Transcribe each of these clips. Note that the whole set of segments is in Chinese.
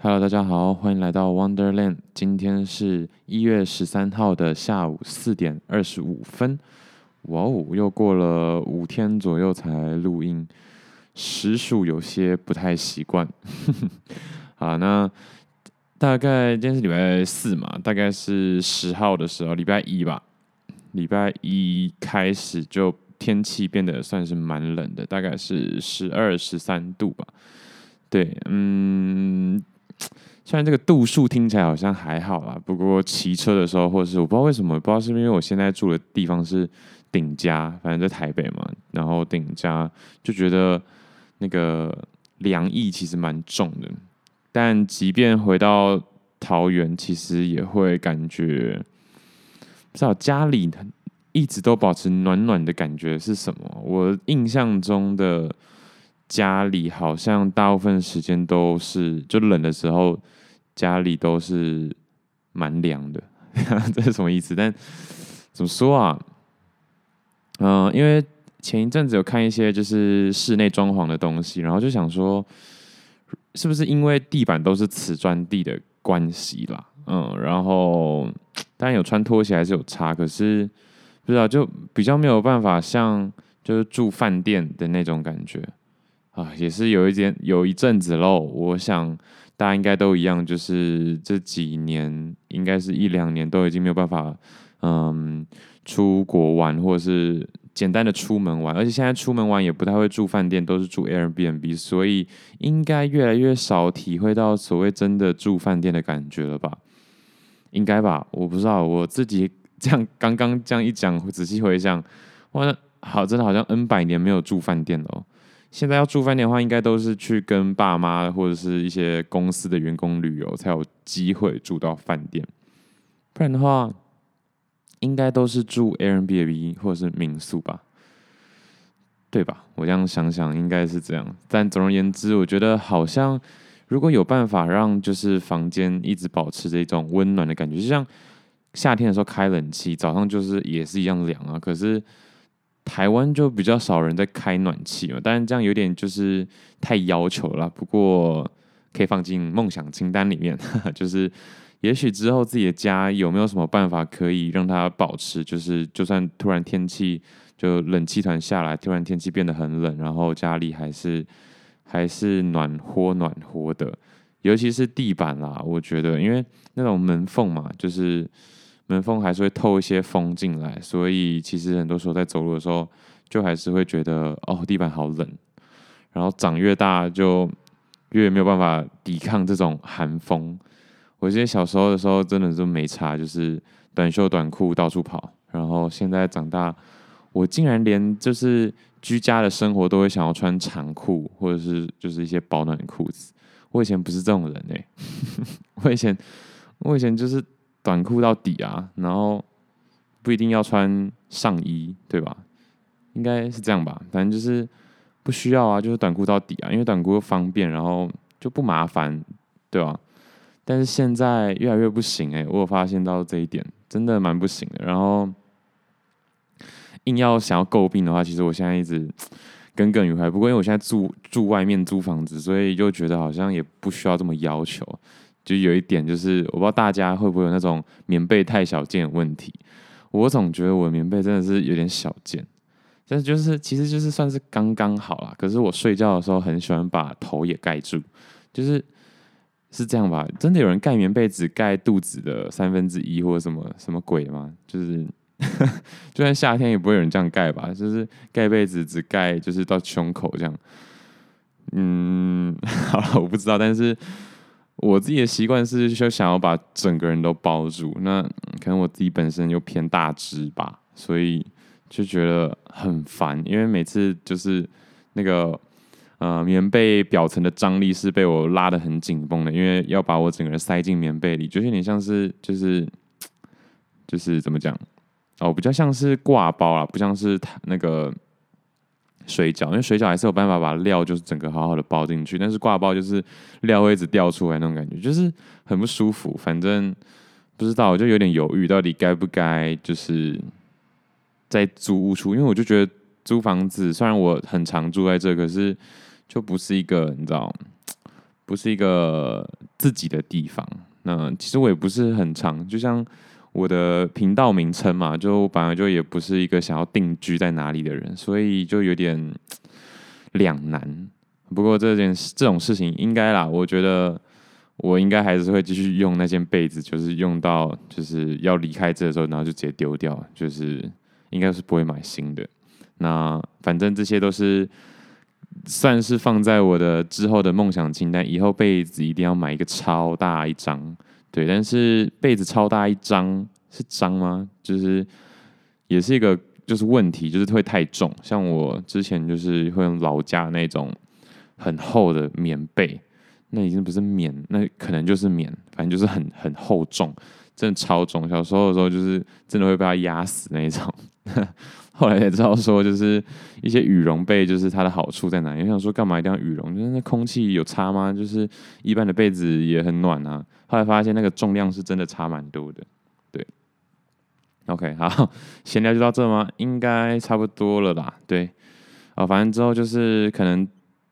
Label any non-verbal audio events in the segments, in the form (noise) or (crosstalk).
Hello，大家好，欢迎来到 Wonderland。今天是一月十三号的下午四点二十五分。哇哦，又过了五天左右才录音，实属有些不太习惯。(laughs) 好，那大概今天是礼拜四嘛，大概是十号的时候，礼拜一吧。礼拜一开始就天气变得算是蛮冷的，大概是十二十三度吧。对，嗯。(tsk) 虽然这个度数听起来好像还好啦，不过骑车的时候，或者是我不知道为什么，不知道是不是因为我现在住的地方是顶加，反正在台北嘛，然后顶加就觉得那个凉意其实蛮重的。但即便回到桃园，其实也会感觉不知道家里一直都保持暖暖的感觉是什么？我印象中的。家里好像大部分时间都是，就冷的时候，家里都是蛮凉的，(laughs) 这是什么意思？但怎么说啊？嗯、因为前一阵子有看一些就是室内装潢的东西，然后就想说，是不是因为地板都是瓷砖地的关系啦？嗯，然后当然有穿拖鞋还是有差，可是不知道就比较没有办法像就是住饭店的那种感觉。啊，也是有一点有一阵子喽。我想大家应该都一样，就是这几年，应该是一两年都已经没有办法，嗯，出国玩或者是简单的出门玩。而且现在出门玩也不太会住饭店，都是住 Airbnb，所以应该越来越少体会到所谓真的住饭店的感觉了吧？应该吧？我不知道，我自己这样刚刚这样一讲，仔细回想，哇，好，真的好像 N 百年没有住饭店了。现在要住饭店的话，应该都是去跟爸妈或者是一些公司的员工旅游，才有机会住到饭店。不然的话，应该都是住 Airbnb 或者是民宿吧，对吧？我这样想想，应该是这样。但总而言之，我觉得好像如果有办法让就是房间一直保持着一种温暖的感觉，就像夏天的时候开冷气，早上就是也是一样凉啊。可是。台湾就比较少人在开暖气嘛，当然这样有点就是太要求了。不过可以放进梦想清单里面，呵呵，就是也许之后自己的家有没有什么办法可以让它保持，就是就算突然天气就冷气团下来，突然天气变得很冷，然后家里还是还是暖和暖和的，尤其是地板啦，我觉得因为那种门缝嘛，就是。门缝还是会透一些风进来，所以其实很多时候在走路的时候，就还是会觉得哦，地板好冷。然后长越大，就越没有办法抵抗这种寒风。我记得小时候的时候，真的是没差，就是短袖短裤到处跑。然后现在长大，我竟然连就是居家的生活都会想要穿长裤，或者是就是一些保暖的裤子。我以前不是这种人哎、我以前我以前就是。短裤到底啊，然后不一定要穿上衣，对吧？应该是这样吧。反正就是不需要啊，就是短裤到底啊，因为短裤又方便，然后就不麻烦，对吧？但是现在越来越不行哎、欸，我有发现到这一点，真的蛮不行的。然后硬要想要诟病的话，其实我现在一直耿耿于怀。不过因为我现在住住外面租房子，所以就觉得好像也不需要这么要求。就有一点，就是我不知道大家会不会有那种棉被太小件的问题。我总觉得我的棉被真的是有点小件，但是就是其实就是算是刚刚好啦。可是我睡觉的时候很喜欢把头也盖住，就是是这样吧？真的有人盖棉被只盖肚子的三分之一或者什么什么鬼吗？就是 (laughs) 就算夏天也不会有人这样盖吧？就是盖被子只盖就是到胸口这样。嗯，(laughs) 好了，我不知道，但是。我自己的习惯是，就想要把整个人都包住。那可能我自己本身又偏大只吧，所以就觉得很烦。因为每次就是那个呃棉被表层的张力是被我拉得很紧绷的，因为要把我整个人塞进棉被里，就有点像是就是 (tsk) 就是怎么讲哦，比较像是挂包啦，不像是那个。水饺，因为水饺还是有办法把料就是整个好好的包进去，但是挂包就是料会一直掉出来那种感觉，就是很不舒服。反正不知道，我就有点犹豫，到底该不该就是在租屋处，因为我就觉得租房子虽然我很常住在这，可是就不是一个你知道，不是一个自己的地方。那其实我也不是很常，就像我的频道名称嘛，就本来就也不是一个想要定居在哪里的人，所以就有点两难。不过这件事这种事情应该啦，我觉得我应该还是会继续用那件被子，就是用到就是要离开这的时候，然后就直接丢掉，就是应该是不会买新的。那反正这些都是算是放在我的之后的梦想清单，以后被子一定要买一个超大一张，对。但是被子超大一张是张吗？就是也是一个就是问题，就是会太重。像我之前就是会用老家那种。很厚的棉被，那已经不是棉，那可能就是棉，反正就是很很厚重，真的超重。小时候的时候就是真的会被它压死那种。(laughs) 后来才知道说，就是一些羽绒被，就是它的好处在哪里？我想说，干嘛一定要羽绒？就是那空气有差吗？就是一般的被子也很暖啊。后来发现那个重量是真的差蛮多的。对，OK，好，闲聊就到这吗？应该差不多了吧？对，啊，反正之后就是可能。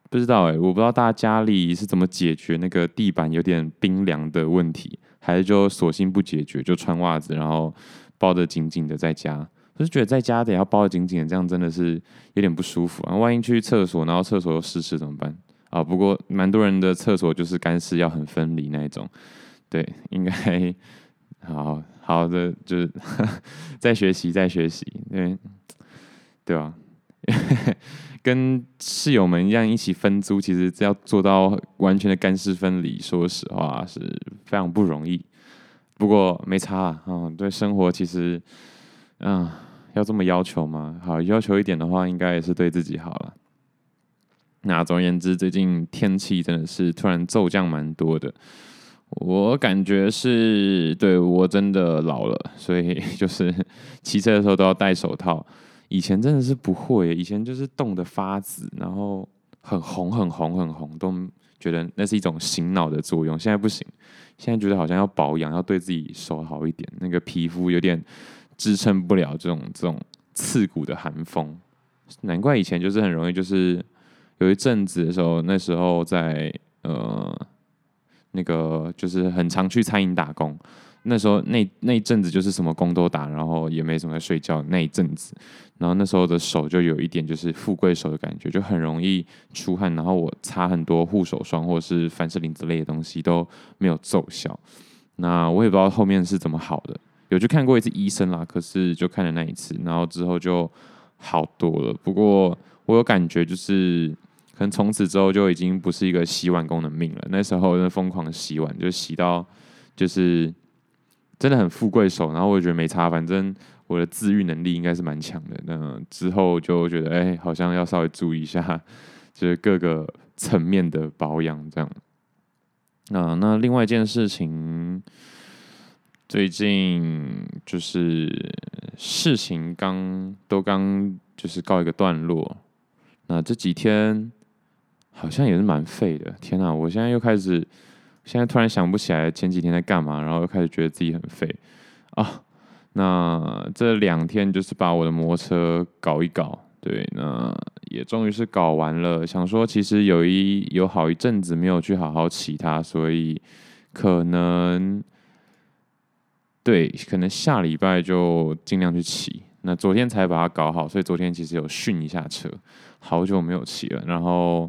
不知道哎、我不知道大家家里是怎么解决那个地板有点冰凉的问题，还是就索性不解决，就穿袜子，然后包得紧紧的在家。我是觉得在家得要包得紧紧的，这样真的是有点不舒服啊。万一去厕所，然后厕所又湿湿怎么办啊？不过蛮多人的厕所就是干湿要很分离那一种，对，应该好好的就是 (laughs) 在学习，在学习，对对吧？(laughs) 跟室友们一样一起分租，其实要做到完全的干湿分离，说实话是非常不容易。不过没差啊，对生活其实，嗯，要这么要求吗？好，要求一点的话，应该也是对自己好了。那总而言之，最近天气真的是突然骤降蛮多的，我感觉是对我真的老了，所以 (laughs) 就是骑车的时候都要戴手套。以前真的是不会，以前就是冻得发紫，然后很红很红很红，都觉得那是一种醒脑的作用。现在不行，现在觉得好像要保养，要对自己手好一点，那个皮肤有点支撑不了这种这种刺骨的寒风。难怪以前就是很容易，就是有一阵子的时候，那时候在呃那个就是很常去餐饮打工。那时候那那一阵子就是什么工都打，然后也没什么睡觉那一阵子，然后那时候的手就有一点就是富贵手的感觉，就很容易出汗，然后我擦很多护手霜或者是凡士林之类的东西都没有奏效。那我也不知道后面是怎么好的，有去看过一次医生啦，可是就看了那一次，然后之后就好多了。不过我有感觉就是可能从此之后就已经不是一个洗碗工的命了。那时候真的疯狂洗碗，就洗到就是。真的很富贵手，然后我也觉得没差，反正我的自愈能力应该是蛮强的。那之后就觉得，哎、好像要稍微注意一下，就是各个层面的保养这样。那那另外一件事情，最近就是事情刚都刚就是告一个段落。那这几天好像也是蛮废的。天哪，我现在又开始。现在突然想不起来前几天在干嘛，然后又开始觉得自己很废啊。那这两天就是把我的摩托车搞一搞，对，那也终于是搞完了。想说其实有一有好一阵子没有去好好骑它，所以可能对，可能下礼拜就尽量去骑。那昨天才把它搞好，所以昨天其实有训一下车，好久没有骑了，然后。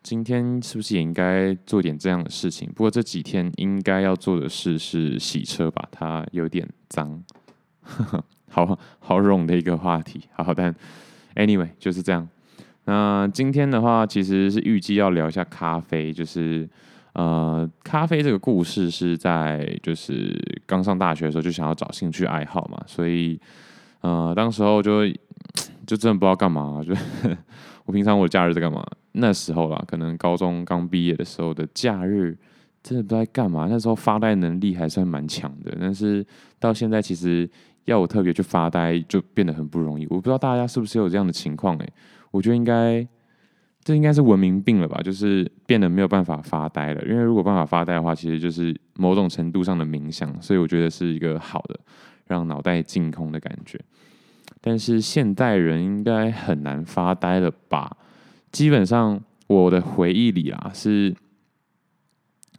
今天是不是也应该做点这样的事情？不过这几天应该要做的事是洗车吧，它有点脏，(laughs) 好好冗的一个话题。好，但 anyway 就是这样。那今天的话，其实是预计要聊一下咖啡，就是呃，咖啡这个故事是在就是刚上大学的时候就想要找兴趣爱好嘛，所以呃，当时候就就真的不知道干嘛，就我平常我的假日在干嘛？那时候啦，可能高中刚毕业的时候的假日，真的不知道干嘛。那时候发呆能力还算蛮强的，但是到现在其实要我特别去发呆，就变得很不容易。我不知道大家是不是有这样的情况？诶，我觉得应该这应该是文明病了吧，就是变得没有办法发呆了。因为如果办法发呆的话，其实就是某种程度上的冥想，所以我觉得是一个好的让脑袋净空的感觉。但是现代人应该很难发呆了吧？基本上，我的回忆里啊，是，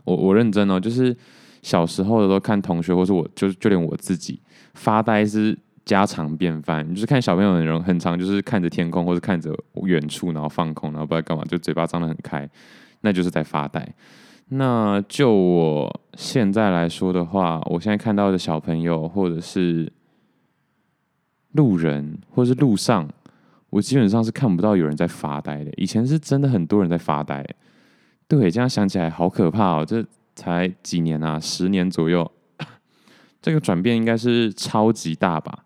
我我认真哦，就是小时候的时候看同学，或是我就就连我自己发呆是家常便饭。就是看小朋友的人很常，就是看着天空，或是看着远处，然后放空，然后不知道干嘛，就嘴巴张得很开，那就是在发呆。那就我现在来说的话，我现在看到的小朋友，或者是路人，或者是路上，我基本上是看不到有人在发呆的。以前是真的很多人在发呆。对，这样想起来好可怕哦！这才几年啊，十年左右，(coughs) 这个转变应该是超级大吧？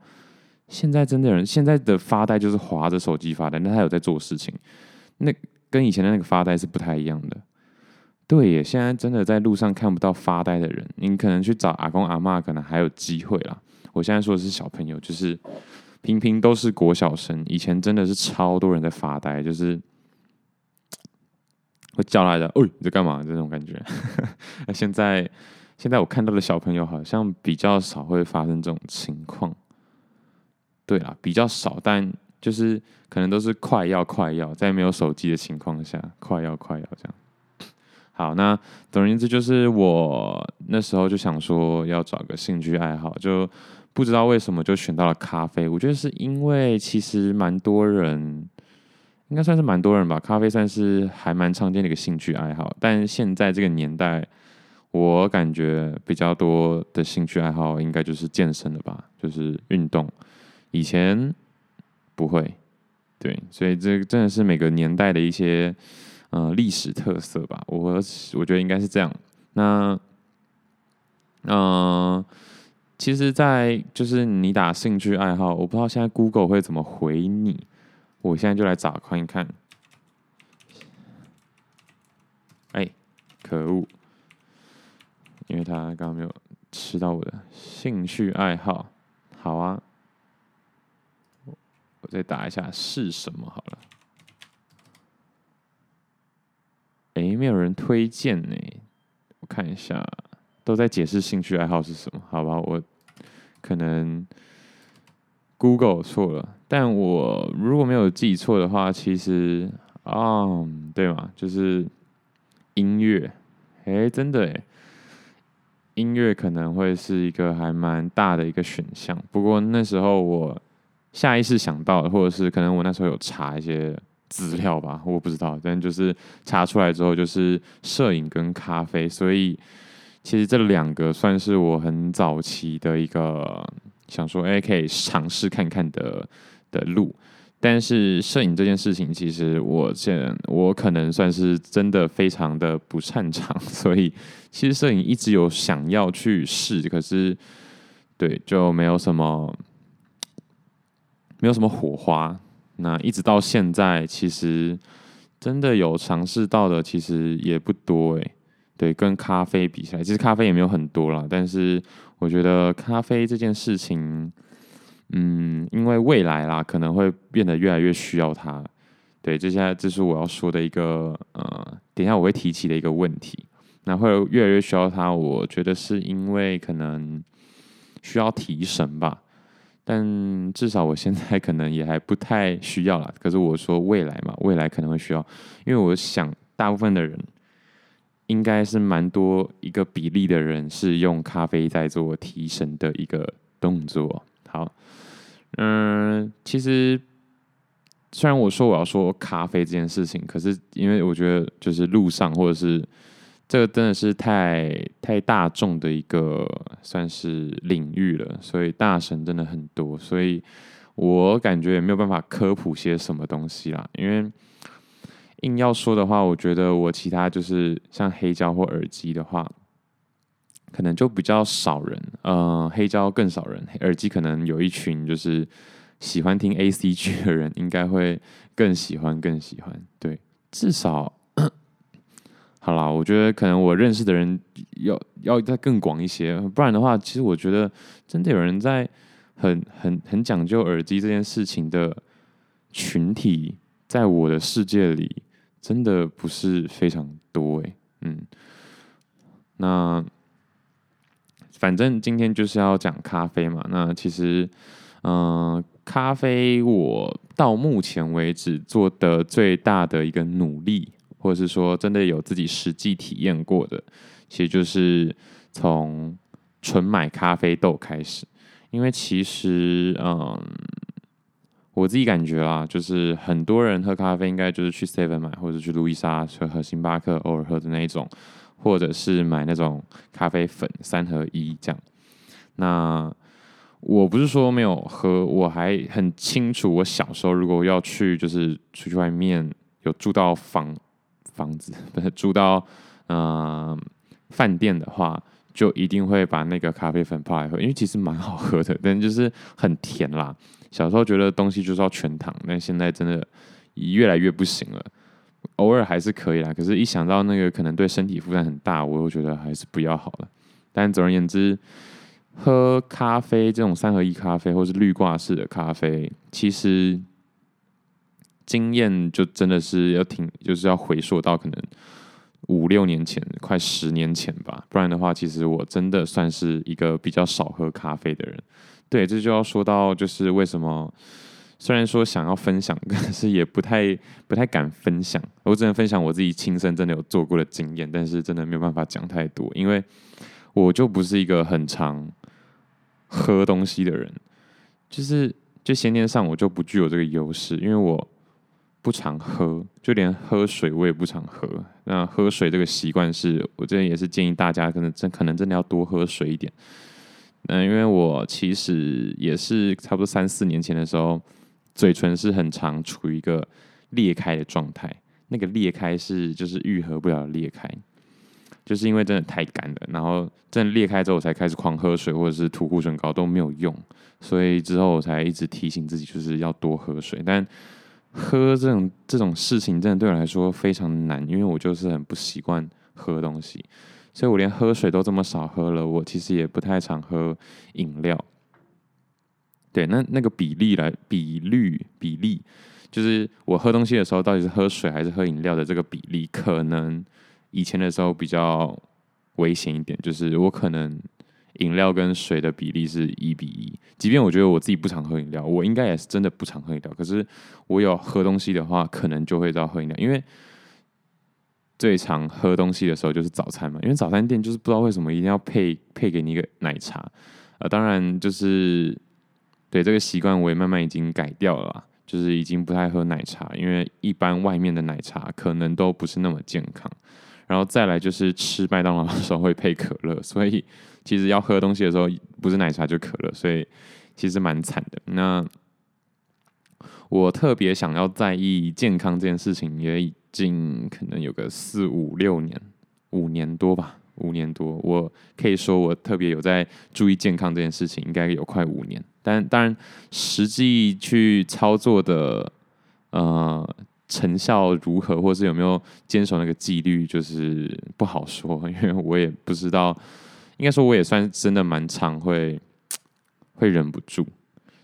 现在真的人，现在的发呆就是划着手机发呆，那他有在做事情，那跟以前的那个发呆是不太一样的。对耶，现在真的在路上看不到发呆的人，你可能去找阿公阿嬷，可能还有机会啦。我现在说的是小朋友，就是平平都是国小生，以前真的是超多人在发呆，就是会叫来的，哦，你在干嘛？这种感觉。那 (laughs) 现在，现在我看到的小朋友好像比较少会发生这种情况。对啦，比较少，但就是可能都是快要快要，在没有手机的情况下，快要快要这样。好，那总而言之，就是我那时候就想说要找个兴趣爱好，就不知道为什么就选到了咖啡。我觉得是因为其实蛮多人，应该算是蛮多人吧，咖啡算是还蛮常见的一个兴趣爱好。但现在这个年代，我感觉比较多的兴趣爱好应该就是健身了吧，就是运动。以前不会，对，所以这真的是每个年代的一些。呃，历史特色吧，我我觉得应该是这样。那，嗯、其实，在就是你打兴趣爱好，我不知道现在 Google 会怎么回你。我现在就来找看一看。哎，可恶！因为他刚刚没有吃到我的兴趣爱好。好啊，我再打一下是什么好了。诶，没有人推荐呢。我看一下，都在解释兴趣爱好是什么？好吧，我可能 Google 错了，但我如果没有记错的话，其实啊、嗯，对嘛，就是音乐。诶，真的诶，音乐可能会是一个还蛮大的一个选项。不过那时候我下意识想到，或者是可能我那时候有查一些。资料吧，我不知道，但就是查出来之后，就是摄影跟咖啡，所以其实这两个算是我很早期的一个想说，哎，可以尝试看看的的路。但是摄影这件事情，其实我现我可能算是真的非常的不擅长，所以其实摄影一直有想要去试，可是对，就没有什么没有什么火花。那一直到现在，其实真的有尝试到的，其实也不多诶。对，跟咖啡比起来，其实咖啡也没有很多啦。但是我觉得咖啡这件事情，嗯，因为未来啦，可能会变得越来越需要它。对，这下来这是我要说的一个呃，等一下我会提起的一个问题。那会越来越需要它，我觉得是因为可能需要提神吧。但至少我现在可能也还不太需要啦。可是我说未来嘛，未来可能会需要，因为我想大部分的人应该是蛮多一个比例的人是用咖啡在做提神的一个动作。好，嗯，其实虽然我说我要说咖啡这件事情，可是因为我觉得就是路上或者是。这个真的是太太大众的一个算是领域了，所以大神真的很多，所以我感觉也没有办法科普些什么东西啦。因为硬要说的话，我觉得我其他就是像黑胶或耳机的话，可能就比较少人。嗯、黑胶更少人，耳机可能有一群就是喜欢听 ACG 的人，应该会更喜欢更喜欢。对，至少。好啦，我觉得可能我认识的人要要再更广一些，不然的话，其实我觉得真的有人在很很很讲究耳机这件事情的群体，在我的世界里真的不是非常多诶。嗯，那反正今天就是要讲咖啡嘛，那其实嗯、咖啡我到目前为止做的最大的一个努力。或者是说，真的有自己实际体验过的，其实就是从纯买咖啡豆开始，因为其实嗯，我自己感觉啦，就是很多人喝咖啡应该就是去 Seven 买，或者去路易莎去喝星巴克偶尔喝的那一种，或者是买那种咖啡粉三合一这样。那我不是说没有喝，我还很清楚，我小时候如果要去就是出去外面有住到房房子，(laughs) 不是住到嗯饭店的话，就一定会把那个咖啡粉泡来喝，因为其实蛮好喝的，但就是很甜啦。小时候觉得东西就是要全糖，但现在真的越来越不行了。偶尔还是可以啦，可是一想到那个可能对身体负担很大，我又觉得还是不要好了。但总而言之。喝咖啡这种三合一咖啡，或是滤挂式的咖啡，其实经验就真的是要挺，就是要回溯到可能五六年前，快十年前吧。不然的话，其实我真的算是一个比较少喝咖啡的人。对，这就要说到就是为什么，虽然说想要分享，但是也不太 (laughs) 不太敢分享。我只能分享我自己亲身真的有做过的经验，但是真的没有办法讲太多，因为我就不是一个很常。喝东西的人，就是就先天上我就不具有这个优势，因为我不常喝，就连喝水我也不常喝。那喝水这个习惯是我这边也是建议大家，可能真可能真的要多喝水一点。嗯，因为我其实也是差不多三四年前的时候，嘴唇是很常处于一个裂开的状态，那个裂开是就是愈合不了裂开。就是因为真的太干了，然后真的裂开之后，我才开始狂喝水或者是涂护唇膏都没有用，所以之后我才一直提醒自己就是要多喝水。但喝这种这种事情真的对我来说非常难，因为我就是很不习惯喝东西，所以我连喝水都这么少喝了。我其实也不太常喝饮料。对，那那个比例来比率比例，就是我喝东西的时候到底是喝水还是喝饮料的这个比例，可能。以前的时候比较危险一点，就是我可能饮料跟水的比例是一比一。即便我觉得我自己不常喝饮料，我应该也是真的不常喝饮料。可是我有喝东西的话，可能就会到喝饮料，因为最常喝东西的时候就是早餐嘛。因为早餐店就是不知道为什么一定要配配给你一个奶茶。呃，当然就是对这个习惯，我也慢慢已经改掉了，就是已经不太喝奶茶，因为一般外面的奶茶可能都不是那么健康。然后再来就是吃麦当劳的时候会配可乐，所以其实要喝东西的时候不是奶茶就可乐，所以其实蛮惨的。那我特别想要在意健康这件事情，也已经可能有个四五六年，五年多吧，五年多。我可以说我特别有在注意健康这件事情，应该有快五年。但当然实际去操作的，呃。成效如何，或是有没有坚守那个纪律，就是不好说，因为我也不知道。应该说，我也算真的蛮常会会忍不住。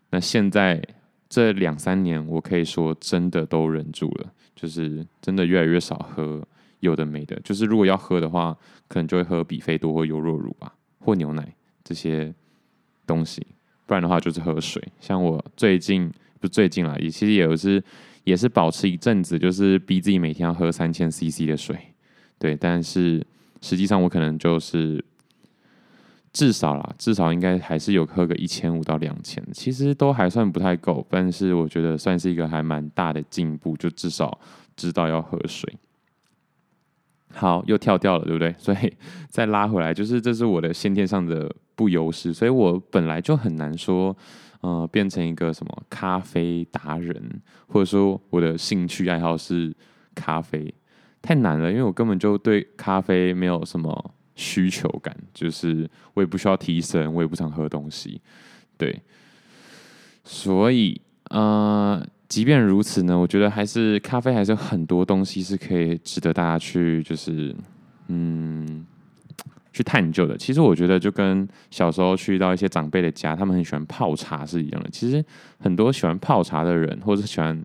那现在这两三年，我可以说真的都忍住了，就是真的越来越少喝有的没的。就是如果要喝的话，可能就会喝比菲多或优酪乳吧，或牛奶这些东西。不然的话，就是喝水。像我最近不最近啦，也其实也是。也是保持一阵子，就是逼自己每天要喝三千 CC 的水，对。但是实际上我可能就是至少啦，至少应该还是有喝个一千五到两千，其实都还算不太够。但是我觉得算是一个还蛮大的进步，就至少知道要喝水。好，又跳掉了，对不对？(laughs) 所以再拉回来，就是这是我的先天上的不优势，所以我本来就很难说。呃，变成一个什么咖啡达人，或者说我的兴趣爱好是咖啡，太难了，因为我根本就对咖啡没有什么需求感，就是我也不需要提神，我也不想喝东西，对，所以呃，即便如此呢，我觉得还是咖啡还是有很多东西是可以值得大家去，就是嗯。去探究的，其实我觉得就跟小时候去到一些长辈的家，他们很喜欢泡茶是一样的。其实很多喜欢泡茶的人，或者喜欢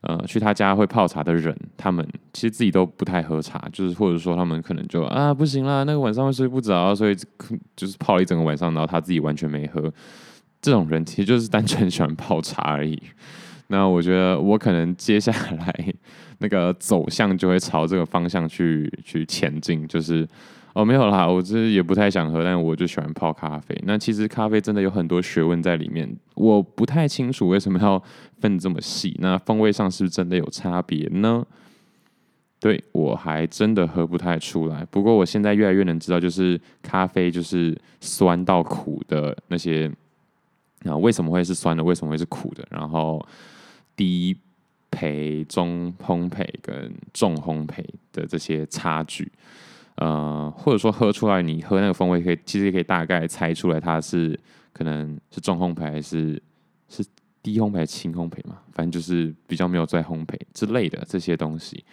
呃去他家会泡茶的人，他们其实自己都不太喝茶，就是或者说他们可能就啊不行啦，那个晚上会睡不着，所以就是泡了一整个晚上，然后他自己完全没喝。这种人其实就是单纯喜欢泡茶而已。那我觉得我可能接下来 (laughs) 那个走向就会朝这个方向去去前进，就是。哦，没有啦，我就是也不太想喝，但我就喜欢泡咖啡。那其实咖啡真的有很多学问在里面，我不太清楚为什么要分这么细。那风味上是不是真的有差别呢？对，我还真的喝不太出来。不过我现在越来越能知道，就是咖啡就是酸到苦的那些，啊，为什么会是酸的？为什么会是苦的？然后低焙、中烘焙跟重烘焙的这些差距。呃，或者说喝出来，你喝那个风味可以，其实也可以大概猜出来它是可能是重烘焙还是是低烘焙、轻烘焙嘛，反正就是比较没有在烘焙之类的这些东西。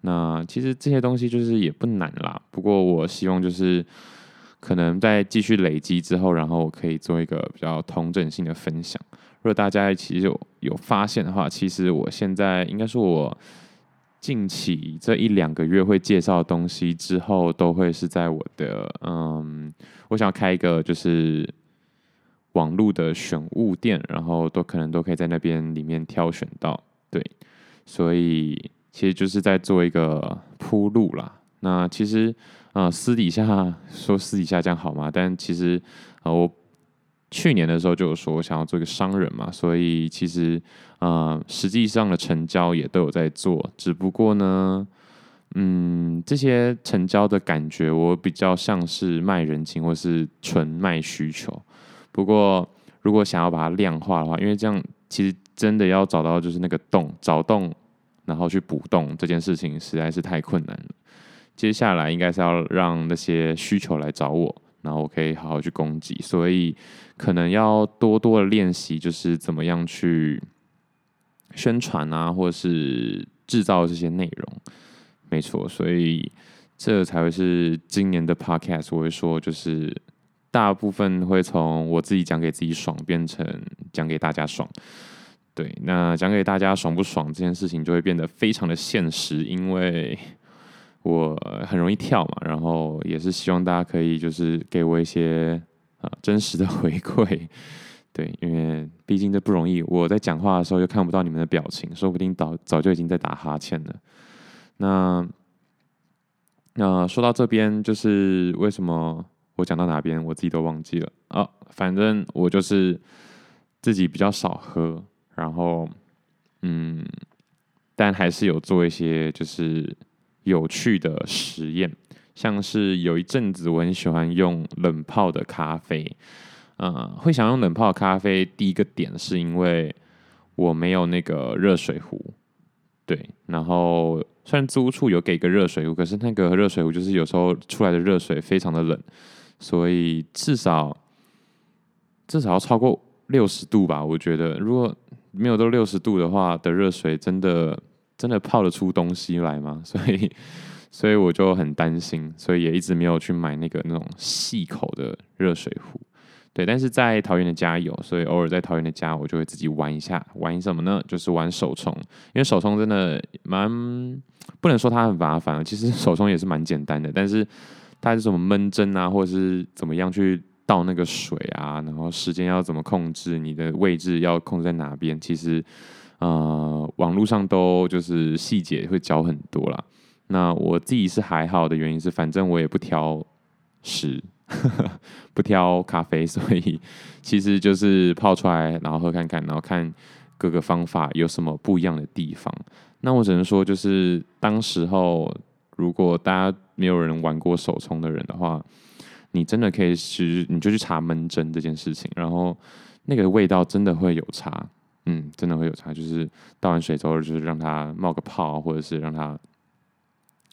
那其实这些东西就是也不难啦，不过我希望就是可能在继续累积之后，然后我可以做一个比较通整性的分享。如果大家其实有有发现的话，其实我现在应该是我。近期这一两个月会介绍的东西，之后都会是在我的嗯，我想要开一个就是网络的选物店，然后都可能都可以在那边里面挑选到，对，所以其实就是在做一个铺路啦。那其实啊、私底下说私底下这样好吗？但其实啊、我。去年的时候就有说想要做一个商人嘛，所以其实呃实际上的成交也都有在做，只不过呢，嗯，这些成交的感觉我比较像是卖人情或是纯卖需求。不过如果想要把它量化的话，因为这样其实真的要找到就是那个洞，找洞然后去补洞这件事情实在是太困难了。接下来应该是要让那些需求来找我。然后我可以好好去攻击，所以可能要多多的练习，就是怎么样去宣传啊，或者是制造这些内容。没错，所以这才会是今年的 Podcast。我会说，就是大部分会从我自己讲给自己爽，变成讲给大家爽。对，那讲给大家爽不爽这件事情，就会变得非常的现实，因为。我很容易跳嘛，然后也是希望大家可以就是给我一些啊真实的 (laughs) 回馈，对，因为毕竟这不容易。我在讲话的时候又看不到你们的表情，说不定早早就已经在打哈欠了。那那说到这边，就是为什么我讲到哪边我自己都忘记了啊？反正我就是自己比较少喝，然后嗯，但还是有做一些就是。有趣的实验，像是有一阵子我很喜欢用冷泡的咖啡，呃，会想用冷泡咖啡。第一个点是因为我没有那个热水壶，对。然后虽然租处有给个热水壶，可是那个热水壶就是有时候出来的热水非常的冷，所以至少至少要超过六十度吧。我觉得如果没有到六十度的话的热水，真的。真的泡得出东西来吗？(laughs) 所以，所以我就很担心，所以也一直没有去买那个那种细口的热水壶。对，但是在桃园的家有，所以偶尔在桃园的家，我就会自己玩一下。玩什么呢？就是玩手冲，因为手冲真的蛮不能说它很麻烦，其实手冲也是蛮简单的。但是它是什么闷蒸啊，或者是怎么样去倒那个水啊，然后时间要怎么控制，你的位置要控制在哪边，其实。呃，网络上都就是细节会教很多啦。那我自己是还好的原因是，反正我也不挑食，(laughs) 不挑咖啡，所以其实就是泡出来，然后喝看看，然后看各个方法有什么不一样的地方。那我只能说，就是当时候如果大家没有人玩过手冲的人的话，你真的可以去，你就去查闷蒸这件事情，然后那个味道真的会有差。嗯，真的会有差，就是倒完水之后，就是让它冒个泡，或者是让它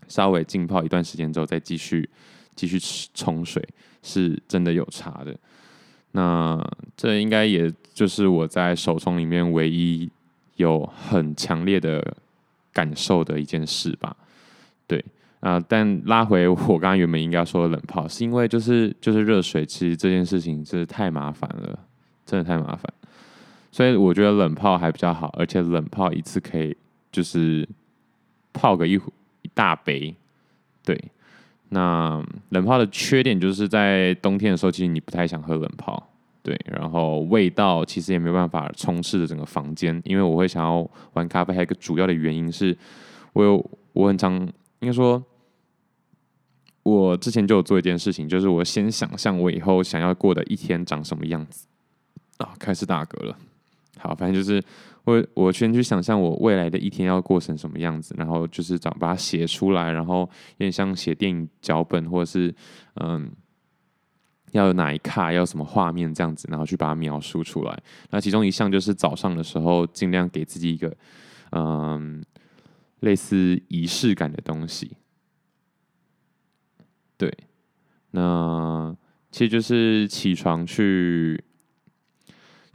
稍微浸泡一段时间之后，再继续继续冲水，是真的有差的。那这应该也就是我在手冲里面唯一有很强烈的感受的一件事吧。对啊，但拉回我刚刚原本应该说的冷泡，是因为就是就是热水，其实这件事情真的太麻烦了，真的太麻烦。所以我觉得冷泡还比较好，而且冷泡一次可以就是泡个一壶一大杯。对，那冷泡的缺点就是在冬天的时候，其实你不太想喝冷泡。对，然后味道其实也没办法充斥着整个房间，因为我会想要玩咖啡，还有一个主要的原因是，我有我很常应该说，我之前就有做一件事情，就是我先想象我以后想要过的一天长什么样子啊，开始打嗝了。好，反正就是我我先去想象我未来的一天要过成什么样子，然后就是找把它写出来，然后有点像写电影脚本，或者是嗯，要有哪一卡，要什么画面这样子，然后去把它描述出来。那其中一项就是早上的时候，尽量给自己一个嗯类似仪式感的东西。对，那其实就是起床去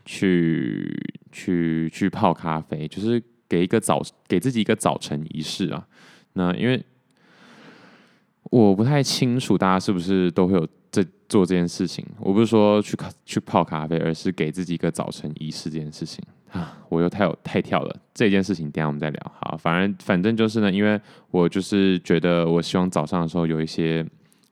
去去去泡咖啡，就是给一个早给自己一个早晨仪式啊。那因为我不太清楚大家是不是都会有这做这件事情。我不是说去去泡咖啡，而是给自己一个早晨仪式这件事情啊。我又太有太跳了，这件事情等下我们再聊。好，反正反正就是呢，因为我就是觉得我希望早上的时候有一些。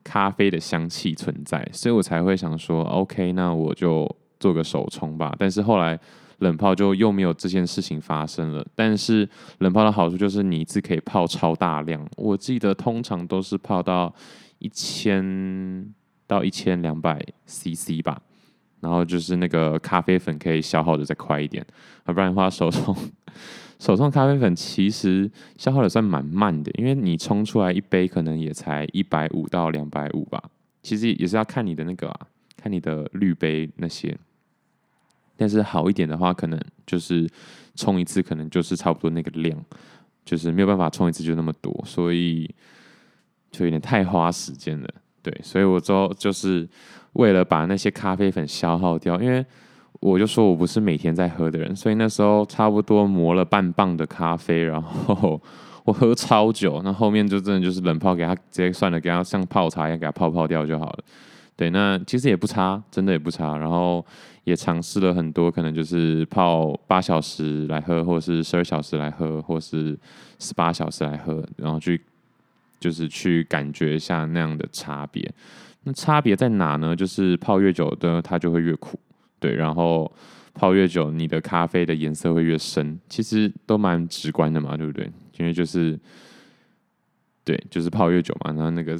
咖啡的香气存在，所以我才会想说，OK，那我就做个手冲吧。但是后来冷泡就又没有这件事情发生了。但是冷泡的好处就是你一次可以泡超大量，我记得通常都是泡到一千到一千两百 CC 吧。然后就是那个咖啡粉可以消耗的再快一点，要不然的话手冲。(laughs) 手冲咖啡粉其实消耗的算蛮慢的，因为你冲出来一杯可能也才一百五到两百五吧。其实也是要看你的那个啊，看你的滤杯那些。但是好一点的话，可能就是冲一次可能就是差不多那个量，就是没有办法冲一次就那么多，所以就有点太花时间了。对，所以我之后就是为了把那些咖啡粉消耗掉，因为。我就说我不是每天在喝的人，所以那时候差不多磨了半磅的咖啡，然后我喝超久，那后面就真的就是冷泡，给它直接算了，给它像泡茶一样给它泡泡掉就好了。对，那其实也不差，真的也不差。然后也尝试了很多，可能就是泡八小时来喝，或是十二小时来喝，或是十八小时来喝，然后去就是去感觉一下那样的差别。那差别在哪呢？就是泡越久的它就会越苦。对，然后泡越久，你的咖啡的颜色会越深，其实都蛮直观的嘛，对不对？因为就是，对，就是泡越久嘛，然后那个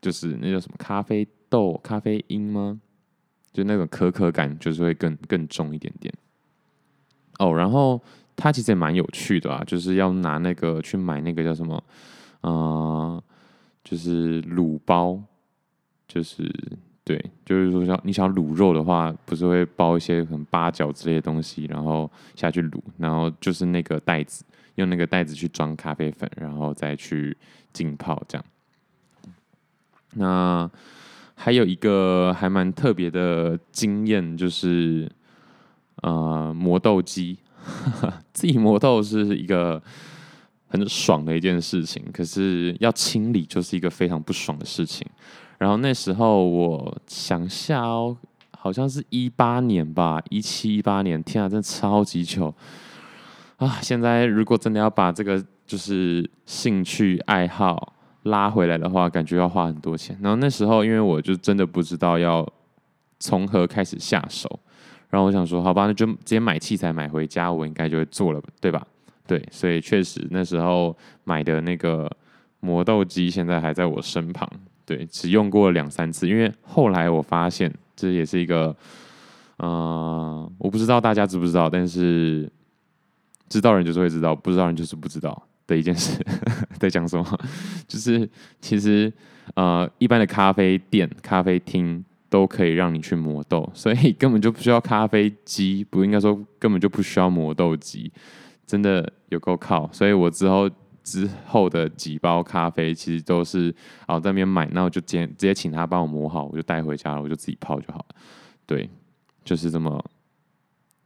就是那叫什么咖啡豆、咖啡因吗？就那种可可感，就是会更更重一点点。哦，然后它其实也蛮有趣的啊，就是要拿那个去买那个叫什么，呃，就是卤包，就是。对，就是说，像你想卤肉的话，不是会包一些很八角之类的东西，然后下去卤，然后就是那个袋子，用那个袋子去装咖啡粉，然后再去浸泡这样。那还有一个还蛮特别的经验，就是呃磨豆机，(laughs) 自己磨豆是一个很爽的一件事情，可是要清理就是一个非常不爽的事情。然后那时候我想下哦，好像是一八年吧，一七一八年，天啊，真的超级久啊！现在如果真的要把这个就是兴趣爱好拉回来的话，感觉要花很多钱。然后那时候因为我就真的不知道要从何开始下手，然后我想说，好吧，那就直接买器材买回家，我应该就会做了，对吧？对，所以确实那时候买的那个磨豆机现在还在我身旁。对，只用过两三次，因为后来我发现这也是一个，嗯、我不知道大家知不知道，但是知道人就是会知道，不知道人就是不知道的一件事。(laughs) 在讲什么？就是其实呃，一般的咖啡店、咖啡厅都可以让你去磨豆，所以根本就不需要咖啡机，不应该说根本就不需要磨豆机，真的有够靠。所以我之后。之后的几包咖啡其实都是哦在那边买，那我就直接直接请他帮我磨好，我就带回家了，我就自己泡就好了。对，就是这么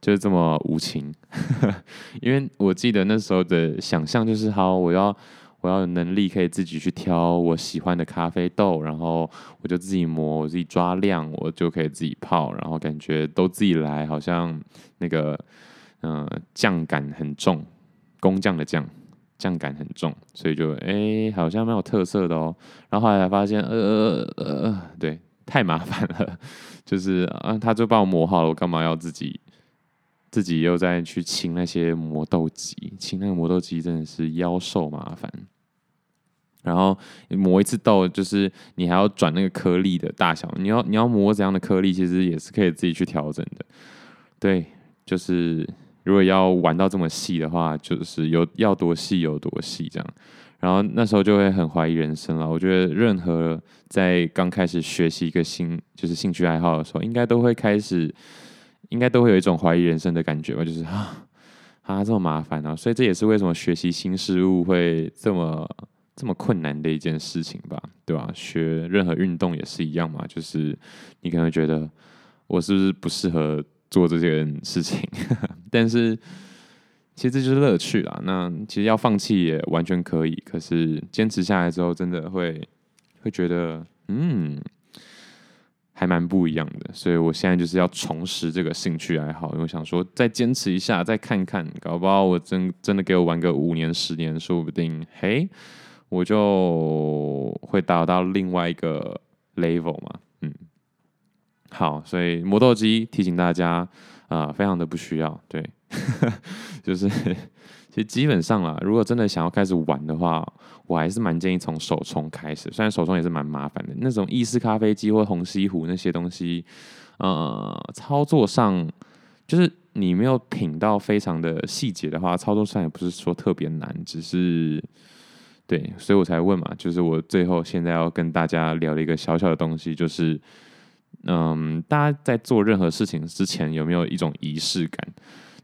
就是这么无情。(laughs) 因为我记得那时候的想象就是，好，我要我要有能力可以自己去挑我喜欢的咖啡豆，然后我就自己磨，我自己抓量，我就可以自己泡，然后感觉都自己来，好像那个嗯酱感很重，工匠的酱。酱感很重，所以就哎、好像蛮有特色的哦。然后后来才发现，呃呃呃，对，太麻烦了。(laughs) 就是啊，他就帮我磨好了，我干嘛要自己自己又再去清那些磨豆机？清那个磨豆机真的是妖兽麻烦。然后磨一次豆，就是你还要转那个颗粒的大小，你要你要磨怎样的颗粒，其实也是可以自己去调整的。对，就是如果要玩到这么细的话，就是有要多细有多细这样。然后那时候就会很怀疑人生了。我觉得任何在刚开始学习一个新就是兴趣爱好的时候，应该都会开始，应该都会有一种怀疑人生的感觉吧，就是啊啊这么麻烦啊！所以这也是为什么学习新事物会这么。这么困难的一件事情吧，对吧？学任何运动也是一样嘛，就是你可能觉得我是不是不适合做这件事情？(laughs) 但是其实这就是乐趣啦。那其实要放弃也完全可以，可是坚持下来之后，真的会会觉得嗯，还蛮不一样的。所以我现在就是要重拾这个兴趣爱好，因为我想说再坚持一下，再看看，搞不好我真真的给我玩个五年、十年，说不定嘿。我就会达到另外一个 level 嘛，嗯，好，所以磨豆机提醒大家啊、非常的不需要，对，(laughs) 就是 (laughs) 其实基本上啦，如果真的想要开始玩的话，我还是蛮建议从手冲开始，虽然手冲也是蛮麻烦的，那种意式咖啡机或虹吸壶那些东西，呃，操作上就是你没有品到非常的细节的话，操作上也不是说特别难，只是。对，所以我才问嘛，就是我最后现在要跟大家聊的一个小小的东西，就是，嗯，大家在做任何事情之前有没有一种仪式感？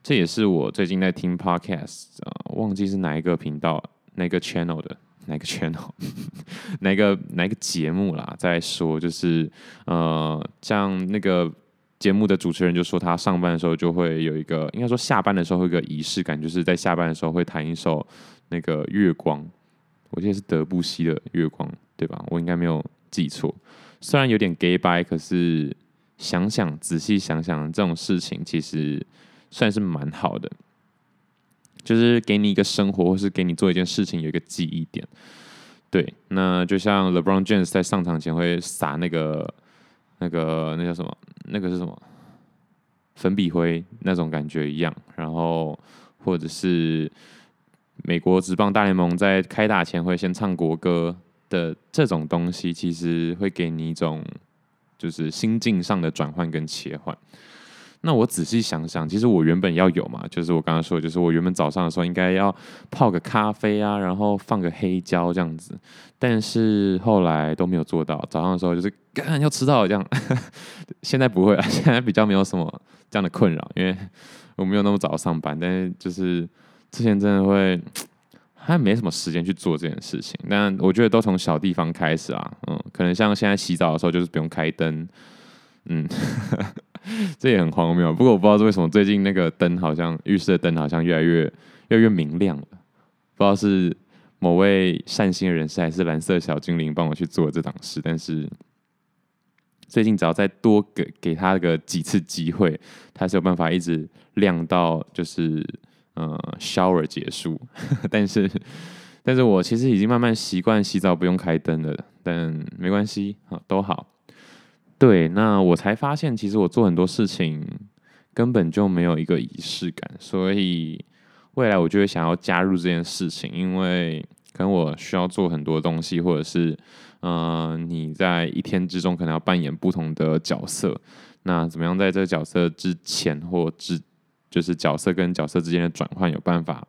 这也是我最近在听 podcast 啊，忘记是哪一个频道、那个 channel 的哪个 channel，(laughs) 哪个哪个节目啦，在说就是，呃，像那个节目的主持人就说，他上班的时候就会有一个，应该说下班的时候会有一个仪式感，就是在下班的时候会弹一首那个月光。我记得是德布西的《月光》，对吧？我应该没有记错。虽然有点 gay bye，可是想想仔细想想，这种事情其实算是蛮好的，就是给你一个生活，或是给你做一件事情有一个记忆点。对，那就像 LeBron James 在上场前会撒那个、那个、那叫什么？那个是什么？粉笔灰那种感觉一样。然后，或者是。美国职棒大联盟在开打前会先唱国歌的这种东西，其实会给你一种就是心境上的转换跟切换。那我仔细想想，其实我原本要有嘛，就是我刚刚说，就是我原本早上的时候应该要泡个咖啡啊，然后放个黑胶这样子，但是后来都没有做到。早上的时候就是要迟到了这样，(laughs) 现在不会了，(laughs) 现在比较没有什么这样的困扰，因为我没有那么早上班，但是就是。之前真的会还没什么时间去做这件事情，但我觉得都从小地方开始啊，嗯，可能像现在洗澡的时候就是不用开灯，嗯，(laughs) (laughs) 这也很荒谬。不过我不知道是为什么最近那个灯好像浴室的灯好像越来越越来越明亮了，不知道是某位善心的人士还是蓝色小精灵帮我去做这档事，但是最近只要再多给给他个几次机会，他是有办法一直亮到就是。呃，shower 结束，(laughs) 但是，但是我其实已经慢慢习惯洗澡不用开灯了，但没关系，好，都好。对，那我才发现，其实我做很多事情根本就没有一个仪式感，所以未来我就会想要加入这件事情，因为可能我需要做很多东西，或者是，嗯、你在一天之中可能要扮演不同的角色，那怎么样在这个角色之前或之就是角色跟角色之间的转换有办法，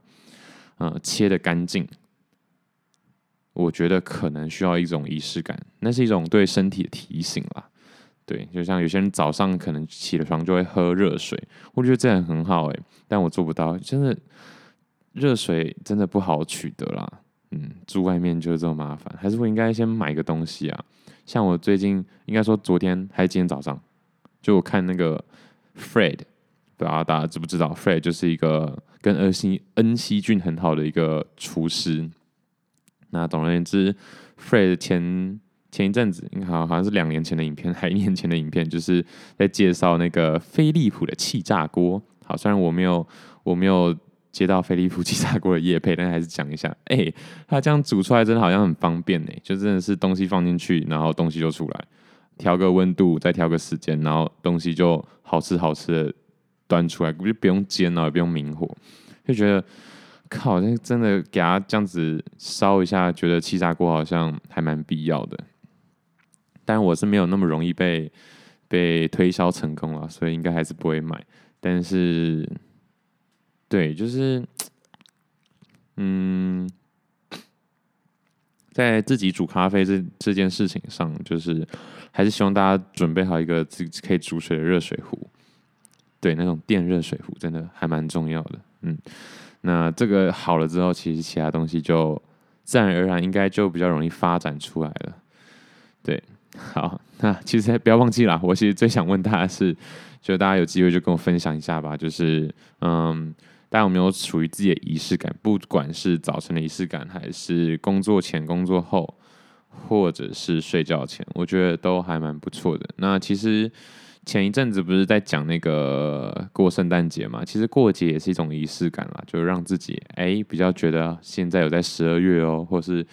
呃，切得干净。我觉得可能需要一种仪式感，那是一种对身体的提醒啦。对，就像有些人早上可能起了床就会喝热水，我觉得这样很好诶，但我做不到，真的热水真的不好取得啦。嗯，住外面就是这么麻烦，还是我应该先买个东西啊？像我最近应该说昨天还是今天早上，就我看那个 Fred。不知道大家知不知道，Fred 就是一个跟恩熙恩熙俊很好的一个厨师。那总而言之，Fred 前前一阵子，你好好像是两年前的影片，(laughs) 还一年前的影片，就是在介绍那个飞利浦的气炸锅。好，虽然我没有我没有接到飞利浦气炸锅的业配，但还是讲一下。(laughs) 哎、欸，他这样煮出来真的好像很方便呢，就真的是东西放进去，然后东西就出来，调个温度，再调个时间，然后东西就好吃好吃的。端出来，就不用煎了，也不用明火，就觉得靠，那真的给他这样子烧一下，觉得气炸锅好像还蛮必要的。但我是没有那么容易被被推销成功了，所以应该还是不会买。但是，对，就是，嗯，在自己煮咖啡这这件事情上，就是还是希望大家准备好一个自己可以煮水的热水壶。对，那种电热水壶真的还蛮重要的。嗯，那这个好了之后，其实其他东西就自然而然应该就比较容易发展出来了。对。好，那其实不要忘记了，我其实最想问大家的是，就大家有机会就跟我分享一下吧。就是，嗯，大家有没有属于自己的仪式感？不管是早晨的仪式感，还是工作前、工作后，或者是睡觉前，我觉得都还蛮不错的。那其实前一阵子不是在讲那个过圣诞节嘛？其实过节也是一种仪式感啦，就让自己哎比较觉得现在有在十二月哦，或是。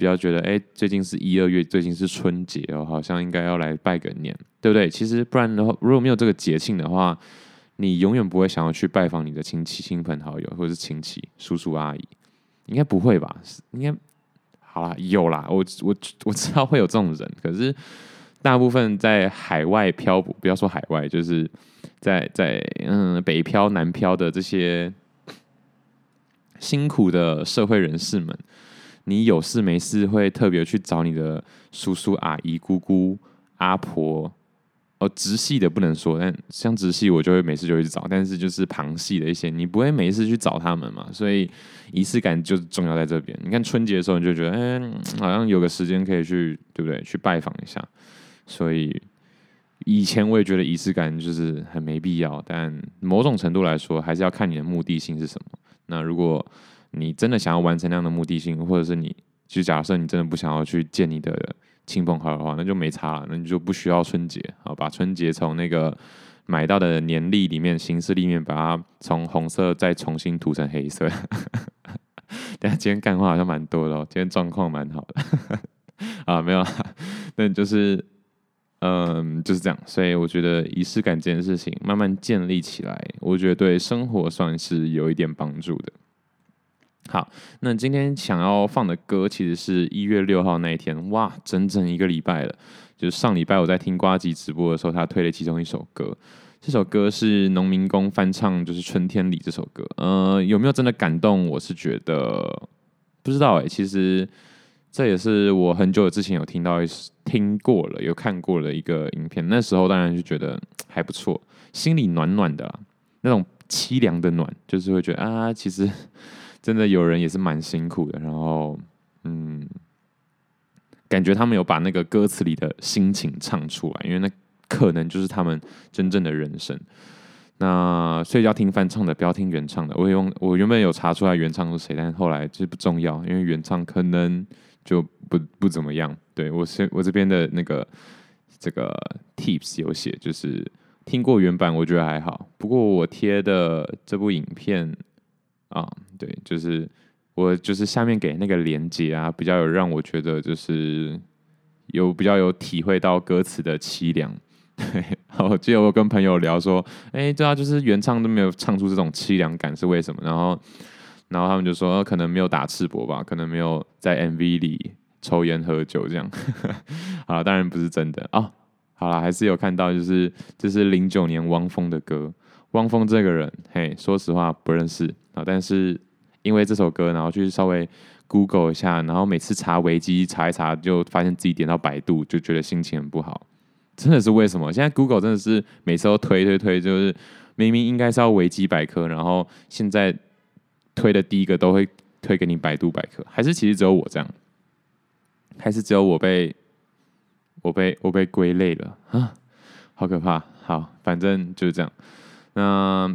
比较觉得，哎、最近是一二月，最近是春节哦，好像应该要来拜个年，对不对？其实不然的话，如果没有这个节庆的话，你永远不会想要去拜访你的亲戚、亲朋好友，或者是亲戚、叔叔阿姨，应该不会吧？应该好啦，有啦，我我我知道会有这种人，可是大部分在海外漂泊，不要说海外，就是在在嗯北漂、南漂的这些辛苦的社会人士们。你有事没事会特别去找你的叔叔阿姨、姑姑、阿婆哦，直系的不能说，但像直系我就会每次就会去找，但是就是旁系的一些，你不会每次去找他们嘛，所以仪式感就是重要在这边。你看春节的时候，你就觉得，哎，好像有个时间可以去，对不对？去拜访一下。所以以前我也觉得仪式感就是很没必要，但某种程度来说，还是要看你的目的性是什么。那如果你真的想要完成那样的目的性，或者是你，就假设你真的不想要去见你的亲朋好友的话，那就没差了，那你就不需要春节，好，把春节从那个买到的年历里面、形式里面，把它从红色再重新涂成黑色。(laughs) 但今天干话好像蛮多的哦，今天状况蛮好的。(laughs) 啊，没有，那就是，嗯，就是这样。所以我觉得仪式感这件事情慢慢建立起来，我觉得对生活算是有一点帮助的。好，那今天想要放的歌其实是一月六号那一天，哇，整整一个礼拜了。就是上礼拜我在听呱吉直播的时候，他推了其中一首歌，这首歌是农民工翻唱，就是《春天里》这首歌。呃，有没有真的感动？我是觉得不知道哎、其实这也是我很久之前有听到、听过了、有看过了一个影片。那时候当然就觉得还不错，心里暖暖的，那种凄凉的暖，就是会觉得啊，其实。真的有人也是蛮辛苦的，然后嗯，感觉他们有把那个歌词里的心情唱出来，因为那可能就是他们真正的人生。那所以要听翻唱的，不要听原唱的。我用我原本有查出来原唱是谁，但是后来这不重要，因为原唱可能就不不怎么样。对，我是我这边的那个这个 tips 有写，就是听过原版，我觉得还好。不过我贴的这部影片。啊，对，就是我就是下面给那个连接啊，比较有让我觉得就是有比较有体会到歌词的凄凉。(laughs) 对，我记得我跟朋友聊说，哎，对啊，就是原唱都没有唱出这种凄凉感是为什么？然后，然后他们就说，可能没有打赤膊吧，可能没有在 MV 里抽烟喝酒这样。(laughs) 啊，当然不是真的啊。好了，还是有看到，就是这是零九年汪峰的歌。汪峰这个人，嘿，说实话不认识啊，但是因为这首歌，然后去稍微 Google 一下，然后每次查维基查一查，就发现自己点到百度，就觉得心情很不好。真的是为什么？现在 Google 真的是每次都推推推，就是明明应该是要维基百科，然后现在推的第一个都会推给你百度百科，还是其实只有我这样？还是只有我被我被我被归类了啊？好可怕！好，反正就是这样。那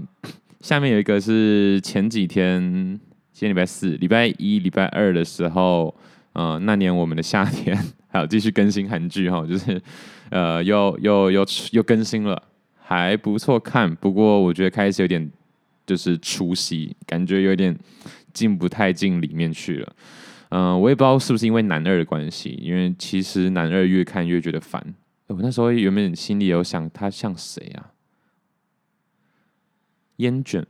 下面有一个是前几天，今天礼拜四、礼拜一、礼拜二的时候，呃，那年我们的夏天，还有继续更新韩剧哈，就是呃，又又又又更新了，还不错看。不过我觉得开始有点就是出戏，感觉有点进不太进里面去了。嗯、我也不知道是不是因为男二的关系，因为其实男二越看越觉得烦。我那时候原本心里有想，他像谁啊？烟卷，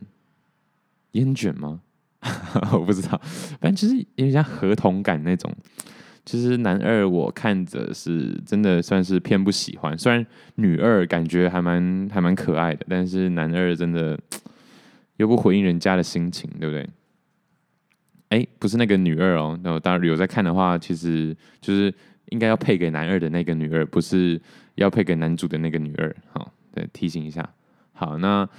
烟卷吗？(laughs) 我不知道，反正就是有点像合同感那种。其实男二我看着是真的算是偏不喜欢，虽然女二感觉还蛮还蛮可爱的，但是男二真的 (tsk) 又不回应人家的心情，对不对？哎，不是那个女二哦，那我当然有在看的话，其实就是应该要配给男二的那个女二，不是要配给男主的那个女二。好，对，提醒一下。好，那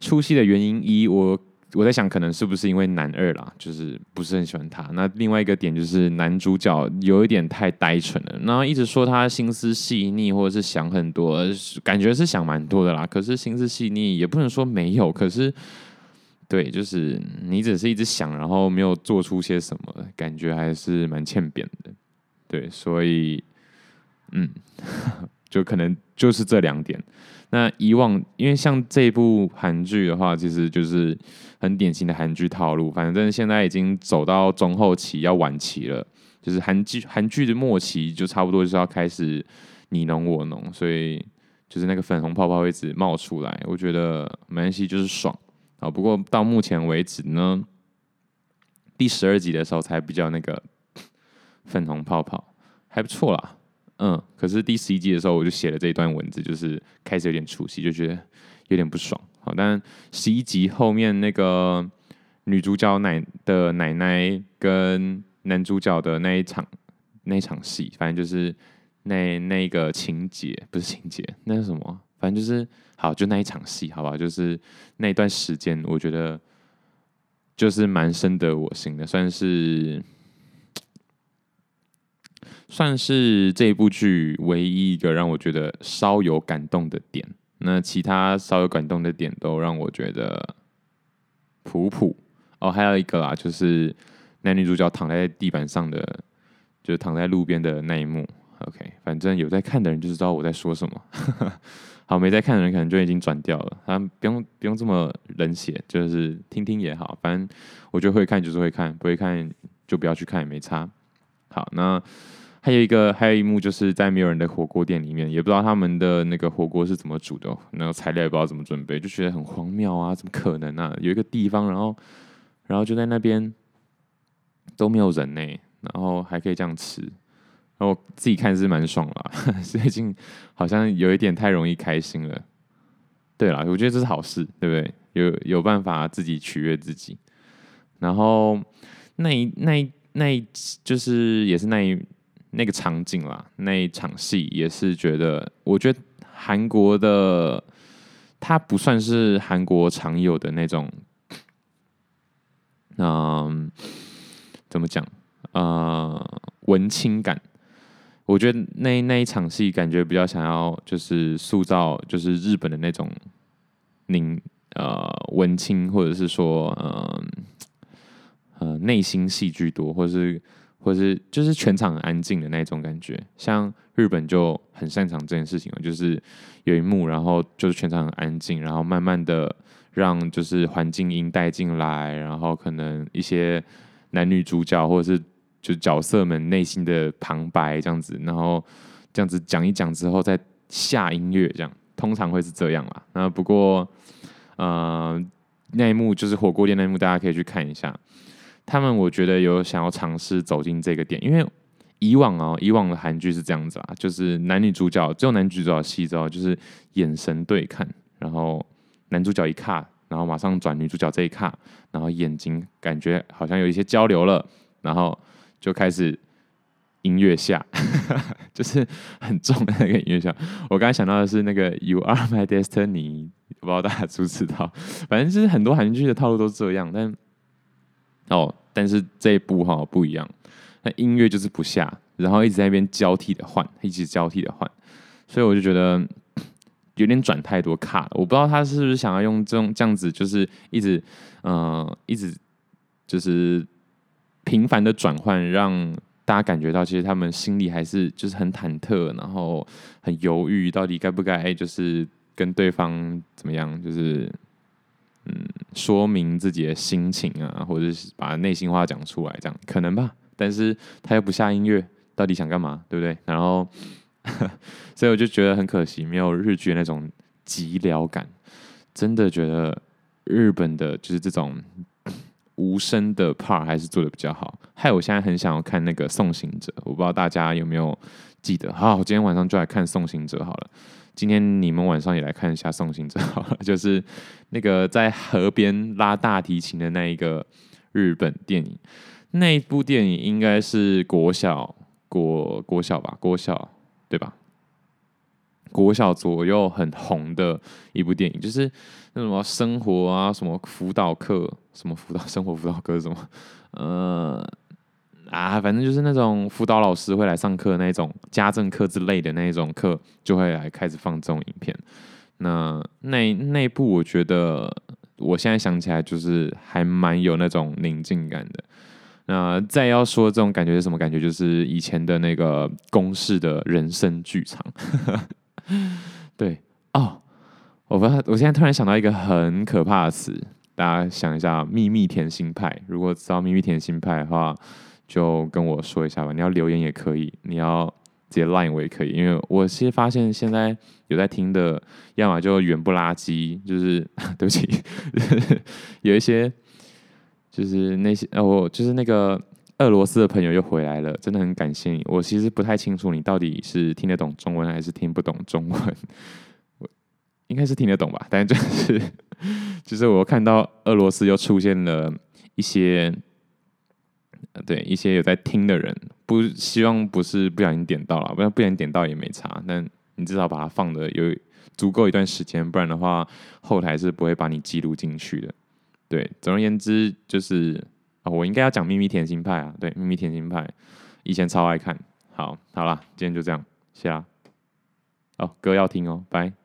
出戏的原因一我。我在想，可能是不是因为男二啦，就是不是很喜欢他。那另外一个点就是男主角有一点太单纯了，然后一直说他心思细腻，或者是想很多，感觉是想蛮多的啦。可是心思细腻也不能说没有，可是对，就是你只是一直想，然后没有做出些什么，感觉还是蛮欠扁的。对，所以嗯，(laughs) 就可能就是这两点。那以往，因为像这部韩剧的话，其实就是很典型的韩剧套路。反正现在已经走到中后期，要晚期了，就是韩剧韩剧的末期，就差不多就是要开始你侬我侬，所以就是那个粉红泡泡会一直冒出来。我觉得没关系，就是爽啊。不过到目前为止呢，第十二集的时候才比较那个粉红泡泡，还不错啦。嗯，可是第十一集的时候，我就写了这一段文字，就是开始有点出戏，就觉得有点不爽。好，但十一集后面那个女主角奶的奶奶跟男主角的那一场那一场戏，反正就是那那个情节不是情节，那是什么？反正就是好，就那一场戏，好不好？就是那一段时间，我觉得就是蛮深得我心的，算是。算是这部剧唯一一个让我觉得稍有感动的点。那其他稍有感动的点都让我觉得普普哦。还有一个啦，就是男女主角躺在地板上的，就是躺在路边的那一幕。OK，反正有在看的人就知道我在说什么。(laughs) 好，没在看的人可能就已经转掉了。他不用不用这么冷血，就是听听也好。反正我觉得会看就是会看，不会看就不要去看也没差。好，那。还有一个，还有一幕，就是在没有人的火锅店里面，也不知道他们的那个火锅是怎么煮的，那个材料也不知道怎么准备，就觉得很荒谬啊！怎么可能啊？有一个地方，然后，然后就在那边都没有人呢，然后还可以这样吃，然后自己看是蛮爽啦，(laughs) 最近好像有一点太容易开心了。对啦，我觉得这是好事，对不对？有有办法自己取悦自己，然后那一那一那一就是也是那一。那个场景啦，那一场戏也是觉得，我觉得韩国的它不算是韩国常有的那种，嗯、怎么讲？呃，文青感。我觉得那那一场戏感觉比较想要就是塑造，就是日本的那种宁呃文青，或者是说嗯呃内心戏居多，或者是。或是就是全场很安静的那种感觉，像日本就很擅长这件事情，就是有一幕，然后就是全场很安静，然后慢慢的让就是环境音带进来，然后可能一些男女主角或者是就角色们内心的旁白这样子，然后这样子讲一讲之后再下音乐，这样通常会是这样啦。那不过呃那一幕就是火锅店那一幕，大家可以去看一下。他们我觉得有想要尝试走进这个点，因为以往哦，以往的韩剧是这样子啊，就是男女主角只有男主角戏之后，就是眼神对看，然后男主角一卡，然后马上转女主角这一卡，然后眼睛感觉好像有一些交流了，然后就开始音乐下，(laughs) 就是很重的那个音乐下。我刚才想到的是那个 You Are My Destiny，不知道大家知不知道？反正就是很多韩剧的套路都是这样，但。哦，但是这一部哈不一样，那音乐就是不下，然后一直在那边交替的换，一直交替的换，所以我就觉得 (clears throat) 有点转太多卡了。我不知道他是不是想要用这种这样子，就是一直嗯、一直就是频繁的转换，让大家感觉到其实他们心里还是就是很忐忑，然后很犹豫，到底该不该就是跟对方怎么样，就是。嗯，说明自己的心情啊，或者是把内心话讲出来，这样可能吧。但是他又不下音乐，到底想干嘛？对不对？然后，所以我就觉得很可惜，没有日剧那种寂寥感。真的觉得日本的就是这种无声的 part 还是做的比较好，害我现在很想要看那个《送行者》，我不知道大家有没有记得。好，我今天晚上就来看《送行者》好了。今天你们晚上也来看一下《送行者》好了，(laughs) 就是那个在河边拉大提琴的那一个日本电影。那一部电影应该是国小国国小吧，国小对吧？国小左右很红的一部电影，就是那什么生活啊，什么辅导课，什么辅导生活辅导课什么？呃啊，反正就是那种辅导老师会来上课那种家政课之类的那一种课，就会来开始放这种影片。那那那部我觉得，我现在想起来就是还蛮有那种宁静感的。那再要说这种感觉是什么感觉？就是以前的那个公式的人生剧场。(laughs) 对哦，我不，我现在突然想到一个很可怕的词，大家想一下，秘密甜心派。如果知道秘密甜心派的话，就跟我说一下吧。你要留言也可以，你要直接 line 我也可以，因为我其实发现现在有在听的，要么就远不拉几，就是 (laughs) 对不起，(laughs) 有一些就是那些哦，就是那个。俄罗斯的朋友又回来了，真的很感谢你。我其实不太清楚你到底是听得懂中文还是听不懂中文，我应该是听得懂吧。但就是，(laughs) 就是我看到俄罗斯又出现了一些，对一些有在听的人，不希望不是不小心点到了，不然不小心点到也没差。但你至少把它放的有足够一段时间，不然的话后台是不会把你记录进去的。对，总而言之就是。我应该要讲《秘密甜心派》啊，对，《秘密甜心派》以前超爱看。好，好了，今天就这样，谢啦。哦，歌要听哦，拜。